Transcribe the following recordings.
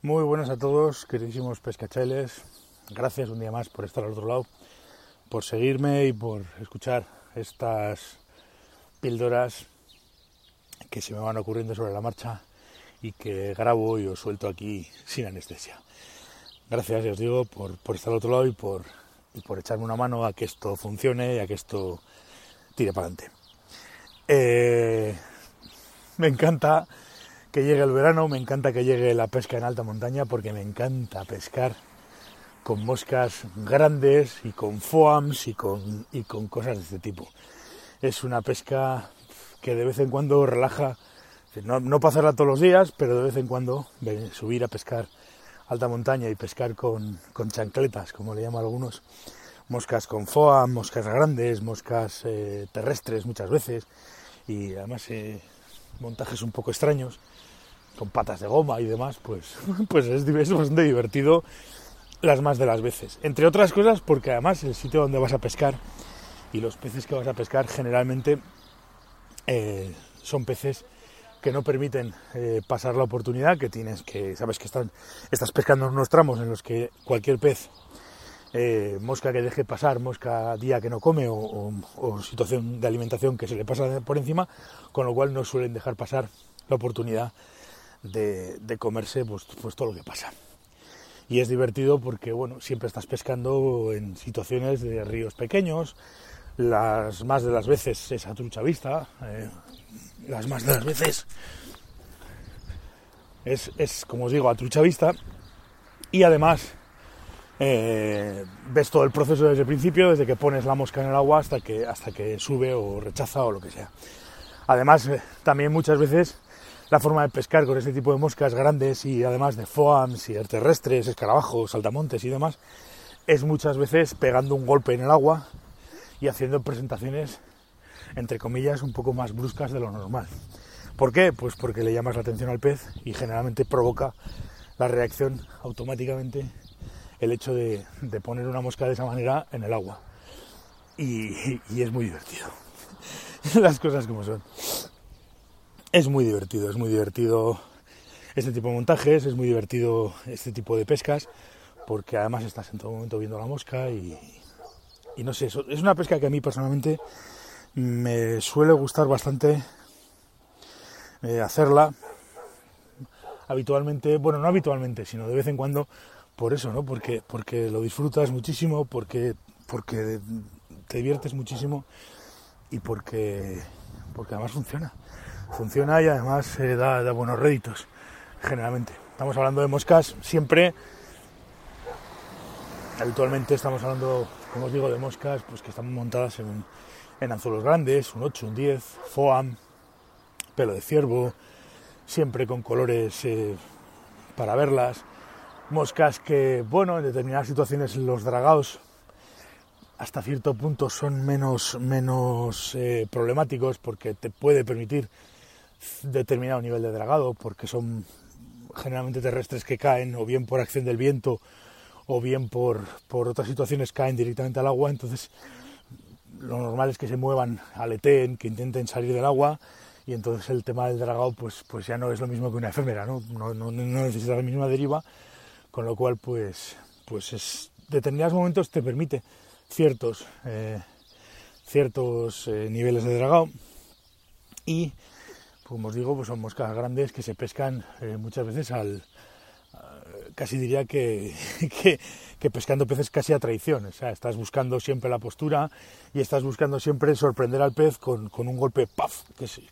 Muy buenas a todos, queridísimos pescachailes. Gracias un día más por estar al otro lado, por seguirme y por escuchar estas píldoras que se me van ocurriendo sobre la marcha y que grabo y os suelto aquí sin anestesia. Gracias, ya os digo, por, por estar al otro lado y por, y por echarme una mano a que esto funcione y a que esto tire para adelante. Eh, me encanta que llegue el verano, me encanta que llegue la pesca en alta montaña porque me encanta pescar con moscas grandes y con foams y con, y con cosas de este tipo. Es una pesca que de vez en cuando relaja, no, no para hacerla todos los días, pero de vez en cuando subir a pescar alta montaña y pescar con, con chancletas, como le llaman algunos, moscas con foam, moscas grandes, moscas eh, terrestres muchas veces, y además eh, montajes un poco extraños, con patas de goma y demás, pues, pues es, bastante divertido las más de las veces. Entre otras cosas porque además el sitio donde vas a pescar y los peces que vas a pescar generalmente eh, son peces que no permiten eh, pasar la oportunidad que tienes, que sabes que están, estás pescando en unos tramos en los que cualquier pez, eh, mosca que deje pasar, mosca día que no come o, situación de alimentación que se le pasa por encima, con lo cual no suelen dejar pasar la oportunidad de, comerse pues, pues todo lo que pasa. Y es divertido porque bueno siempre estás pescando en situaciones de ríos pequeños las más de las veces es a trucha vista eh, las más de las veces es, es, como os digo a trucha vista y además eh, ves todo el proceso desde el principio desde que pones la mosca en el agua hasta que hasta que sube o rechaza o lo que sea además eh, también muchas veces la forma de pescar con este tipo de moscas grandes y además de foams y terrestres, escarabajos, saltamontes y demás, es muchas veces pegando un golpe en el agua y haciendo presentaciones, entre comillas, un poco más bruscas de lo normal. ¿Por qué? Pues porque le llamas la atención al pez y generalmente provoca la reacción automáticamente el hecho de, poner una mosca de esa manera en el agua. Y, es muy divertido. Las cosas como son es muy divertido, es muy divertido este tipo de montajes, es muy divertido este tipo de pescas, porque además estás en todo momento viendo la mosca y, y no sé, es una pesca que a mí personalmente me suele gustar bastante eh, hacerla habitualmente, bueno, no habitualmente, sino de vez en cuando, por eso, ¿no? Porque, porque lo disfrutas muchísimo, porque, porque te diviertes muchísimo y porque, porque además funciona funciona y además eh, da, da, buenos réditos, generalmente. Estamos hablando de moscas siempre, habitualmente estamos hablando, como os digo, de moscas pues que están montadas en, anzuelos grandes, un 8, un 10, foam, pelo de ciervo, siempre con colores eh, para verlas, moscas que, bueno, en determinadas situaciones los dragados hasta cierto punto son menos, menos eh, problemáticos porque te puede permitir determinado nivel de dragado, porque son generalmente terrestres que caen o bien por acción del viento o bien por, por otras situaciones caen directamente al agua, entonces lo normal es que se muevan, aleteen, que intenten salir del agua y entonces el tema del dragado pues, pues ya no es lo mismo que una efémera, ¿no? No, no, no necesita la misma deriva, con lo cual pues, pues es, determinados momentos te permite ciertos, eh, ciertos eh, niveles de dragado y como os digo, pues son moscas grandes que se pescan eh, muchas veces al, casi diría que, que, pescando peces casi a traición. O sea, estás buscando siempre la postura y estás buscando siempre sorprender al pez con, con un golpe ¡paf!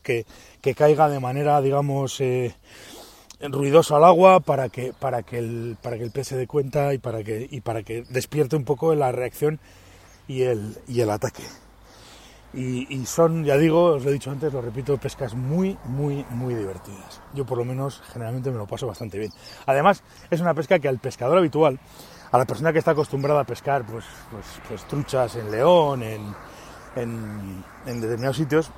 Que, que, caiga de manera, digamos, ruidosa al agua para que, para, que el, para que el pez se dé cuenta y para que, y para que despierte un poco la reacción y el, y el ataque. Y, son, ya digo, os lo he dicho antes, lo repito, pescas muy, muy, muy divertidas. Yo por lo menos generalmente me lo paso bastante bien. Además, es una pesca que al pescador habitual, a la persona que está acostumbrada a pescar pues, pues, pues truchas en León, en, en, determinados sitios,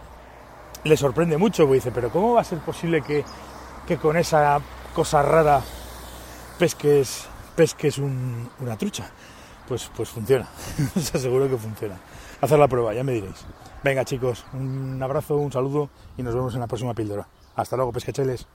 le sorprende mucho, dice, pero ¿cómo va a ser posible que, que con esa cosa rara pesques, pesques un, una trucha? Pues, pues funciona, os aseguro que funciona. Hacer la prueba, ya me diréis. Venga chicos, un abrazo, un saludo y nos vemos en la próxima píldora. Hasta luego, pescacheles.